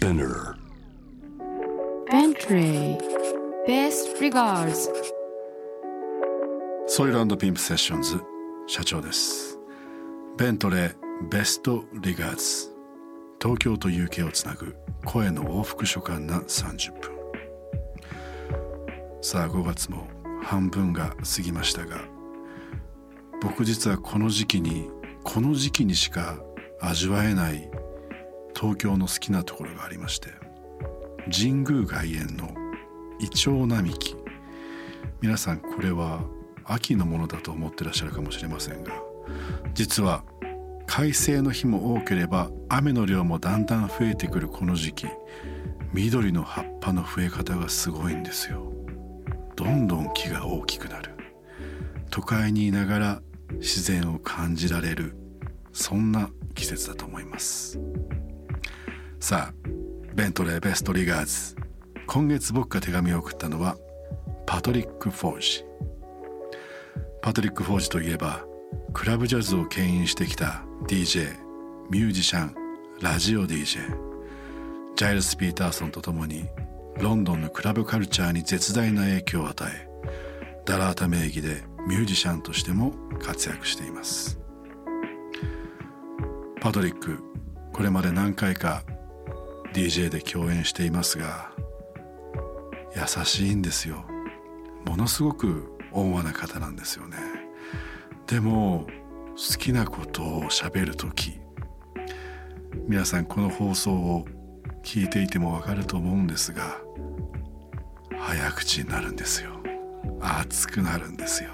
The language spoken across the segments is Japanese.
Spinner. Bentley Best regards. ソイルピンプセッションズ社長です。ベントレーベストリガーズ東京と UK をつなぐ声の往復書簡な30分。さあ5月も半分が過ぎましたが僕実はこの時期にこの時期にしか味わえない東京の好きなところがありまして神宮外苑のイチョウ並木。皆さんこれは秋のものだと思ってらっしゃるかもしれませんが実は快晴の日も多ければ雨の量もだんだん増えてくるこの時期緑の葉っぱの増え方がすごいんですよ。どんどん木が大きくなる。都会にいながら自然を感じられるそんな季節だと思います。さあベントレーベストリガーズ今月僕が手紙を送ったのはパトリック・フォージパトリック・フォージといえばクラブジャズを牽引してきた DJ ミュージシャンラジオ DJ ジャイルス・ピー。ターソンと共にロンドンのクラブカルチャーに絶大な影響を与えダラータ名義でミュージシャンとしても活躍しています。パトリックこれまで何回か DJ で共演していますが優しいんですよ。ものすごく温和な方なんですよね。でも好きなことを喋る時皆さんこの放送を聞いていてもわかると思うんですが早口になるんですよ。熱くなるんですよ。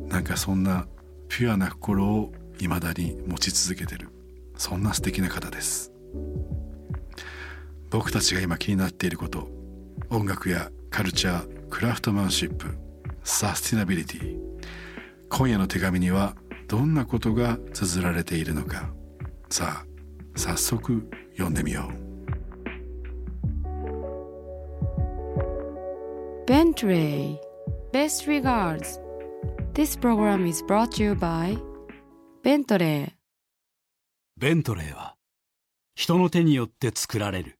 なんかそんなピュアな心を未だに持ち続けてるそんな素敵な方です。僕たちが今気になっていること音楽やカルチャークラフトマンシップサスティナビリティ今夜の手紙にはどんなことが綴られているのか。さあ早速読んでみよう。Bentley Best regards. This program is brought to you by Bentley. ベントレーは人の手によって作られる。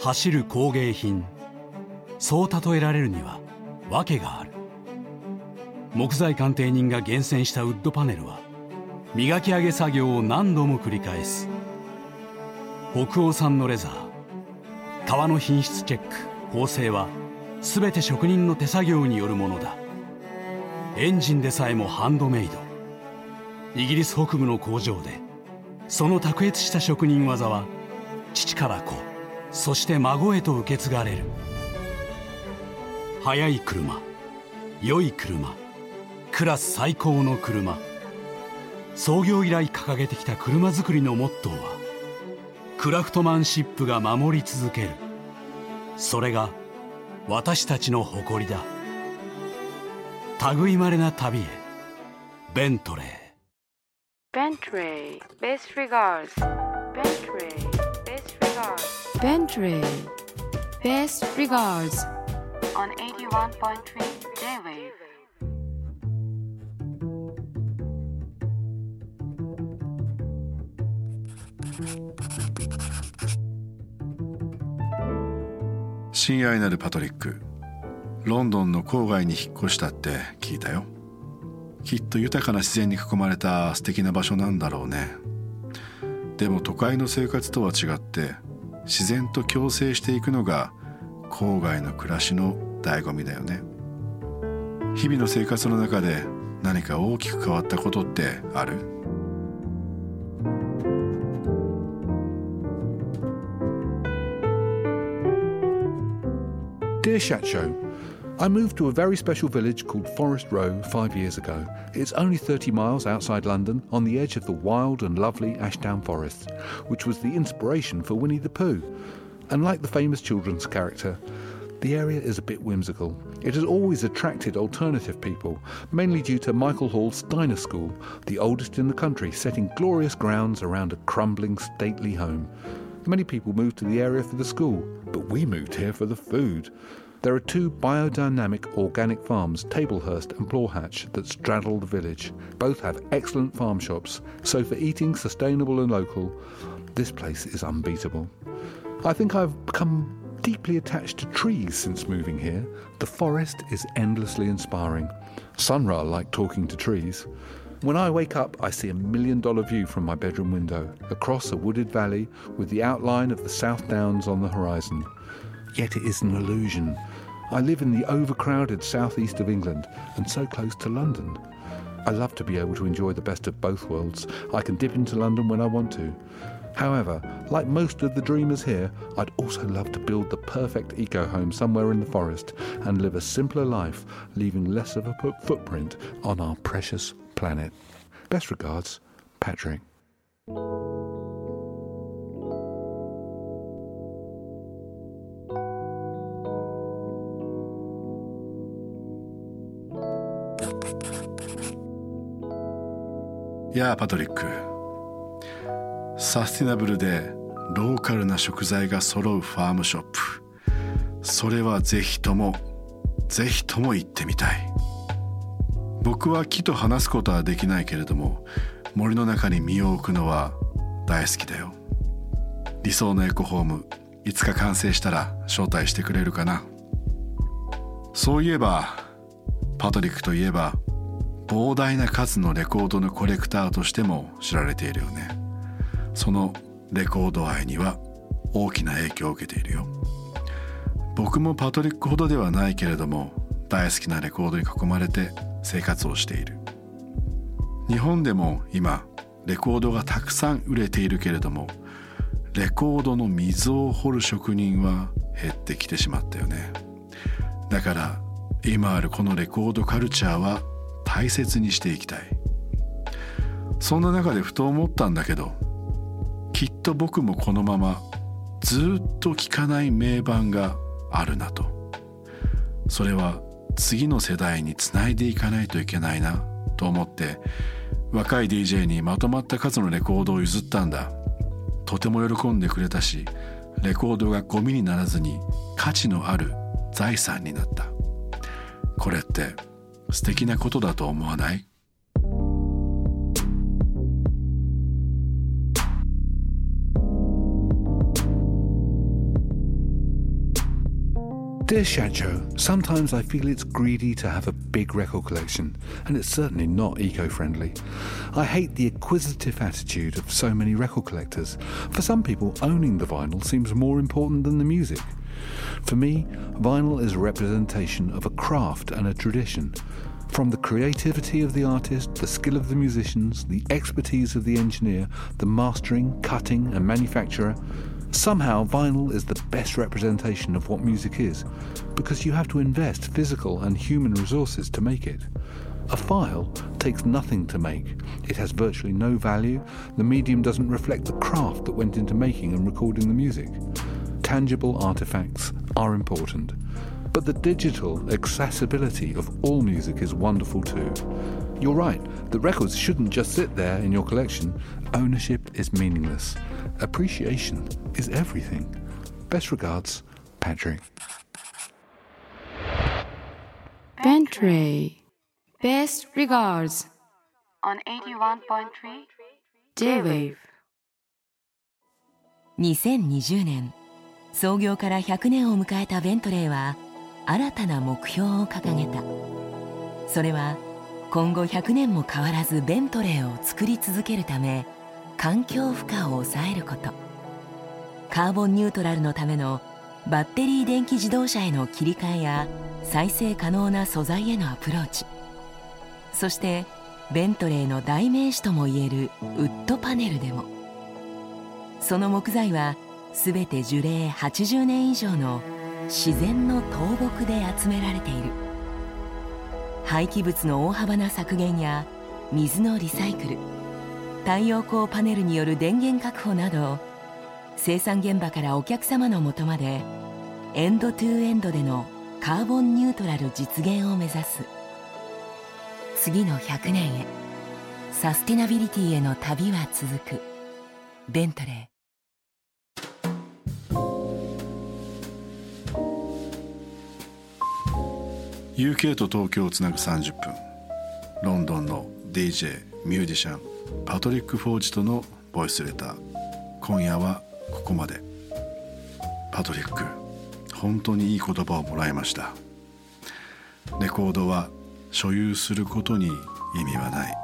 走る工芸品そう例えられるには訳がある。木材鑑定人が厳選したウッドパネルは磨き上げ作業を何度も繰り返す。北欧産のレザー革の品質チェック縫製は全て職人の手作業によるものだ。エンジンでさえもハンドメイド。イギリス北部の工場でその卓越した職人技は父から子そして孫へと受け継がれる。速い車良い車クラス最高の車。創業以来掲げてきた車作りのモットーはクラフトマンシップが守り続ける。それが私たちの誇りだ。類まれな旅へベントレー。「」ロンドンの郊外に引っ越したって聞いたよ。きっと豊かな自然に囲まれた素敵な場所なんだろうね。でも都会の生活とは違って自然と共生していくのが郊外の暮らしの醍醐味だよね。日々の生活の中で何か大きく変わったことってある？Dear Shacho, I moved to a very special village called Forest Row five years ago. It's only 30 miles outside London on the edge of the wild and lovely Ashdown Forest, which was the inspiration for Winnie the Pooh. And like the famous children's character, the area is a bit whimsical. It has always attracted alternative people, mainly due to Michael Hall's Steiner School, the oldest in the country, setting glorious grounds around a crumbling, stately home. Many people moved to the area for the school, but we moved here for the food. There are two biodynamic organic farms, Tablehurst and Plawhatch, that straddle the village. Both have excellent farm shops, so for eating sustainable and local, this place is unbeatable. I think I've become deeply attached to trees since moving here. The forest is endlessly inspiring. Sunra like talking to trees. When I wake up, I see a million dollar view from my bedroom window, across a wooded valley with the outline of the South Downs on the horizon. Yet it is an illusion. I live in the overcrowded southeast of England and so close to London. I love to be able to enjoy the best of both worlds. I can dip into London when I want to. However, like most of the dreamers here, I'd also love to build the perfect eco home somewhere in the forest and live a simpler life, leaving less of a footprint on our precious planet. Best regards, Patrick. やパトリック。サスティナブルでローカルな食材が揃うファームショップ。それはぜひともぜひとも行ってみたい。僕は木と話すことはできないけれども森の中に身を置くのは大好きだよ。理想のエコホームいつか完成したら招待してくれるかな。そういえばパトリックといえば膨大な数のレコードのコレクターとしても知られているよね。そのレコード愛には大きな影響を受けているよ。僕もパトリックほどではないけれども大好きなレコードに囲まれて生活をしている。日本でも今レコードがたくさん売れているけれどもレコードの溝を掘る職人は減ってきてしまったよね。だから今あるこのレコードカルチャーは大切にしていきたい。そんな中でふと思ったんだけどきっと僕もこのままずっと聴かない名盤があるなと。それは次の世代につないでいかないといけないなと思って若い DJ にまとまった数のレコードを譲ったんだ。とても喜んでくれたしレコードがゴミにならずに価値のある財産になった。これって素敵なことだと思わない Dear Shacho, sometimes I feel it's greedy to have a big record collection, and it's certainly not eco friendly. I hate the acquisitive attitude of so many record collectors. For some people, owning the vinyl seems more important than the music. For me, vinyl is a representation of a craft and a tradition. From the creativity of the artist, the skill of the musicians, the expertise of the engineer, the mastering, cutting, and manufacturer, somehow vinyl is the best representation of what music is, because you have to invest physical and human resources to make it. A file takes nothing to make. It has virtually no value. The medium doesn't reflect the craft that went into making and recording the music. Tangible artifacts are important. But the digital accessibility of all music is wonderful too. You're right, the records shouldn't just sit there in your collection. Ownership is meaningless. Appreciation is everything. Best regards, Patrick. Bentley Best regards on 81.3 J-Wave 2020年創業から100年を迎えたベントレーは新たな目標を掲げた。それは今後100年も変わらずベントレーを作り続けるため環境負荷を抑えること。カーボンニュートラルのためのバッテリー電気自動車への切り替えや再生可能な素材へのアプローチ。そしてベントレーの代名詞ともいえるウッドパネルでも。その木材は全て樹齢80年以上の自然の倒木で集められている。廃棄物の大幅な削減や水のリサイクル太陽光パネルによる電源確保など生産現場からお客様のもとまでエンドトゥエンドでのカーボンニュートラル実現を目指す。次の100年へサスティナビリティへの旅は続く。ベントレー。UK と東京をつなぐ30分。ロンドンの DJ ミュージシャンパトリック・フォージとのボイスレター。今夜はここまで。パトリック本当にいい言葉をもらいました。レコードは所有することに意味はない。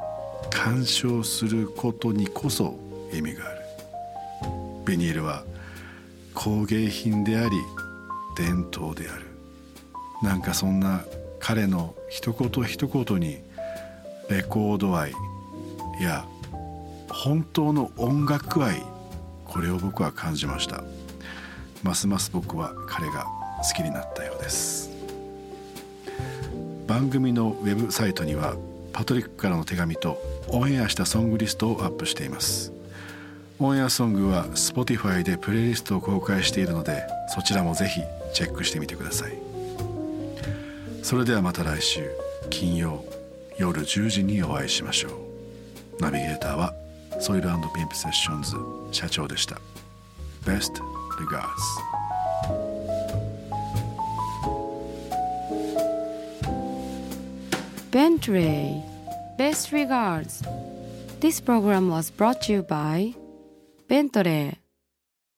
鑑賞することにこそ意味がある。ビニールは工芸品であり伝統である。なんかそんな彼の一言一言にレコード愛や本当の音楽愛これを僕は感じました。ますます僕は彼が好きになったようです。番組のウェブサイトにはパトリックからの手紙とオンエアしたソングリストをアップしています。オンエアソングは Spotify でプレイリストを公開しているのでそちらもぜひチェックしてみてください。それではまた来週金曜夜10時にお会いしましょうナビゲーターはソイルピンプセッションズ社長でした Best regards Bentley Best regards This program was brought to you by Bentley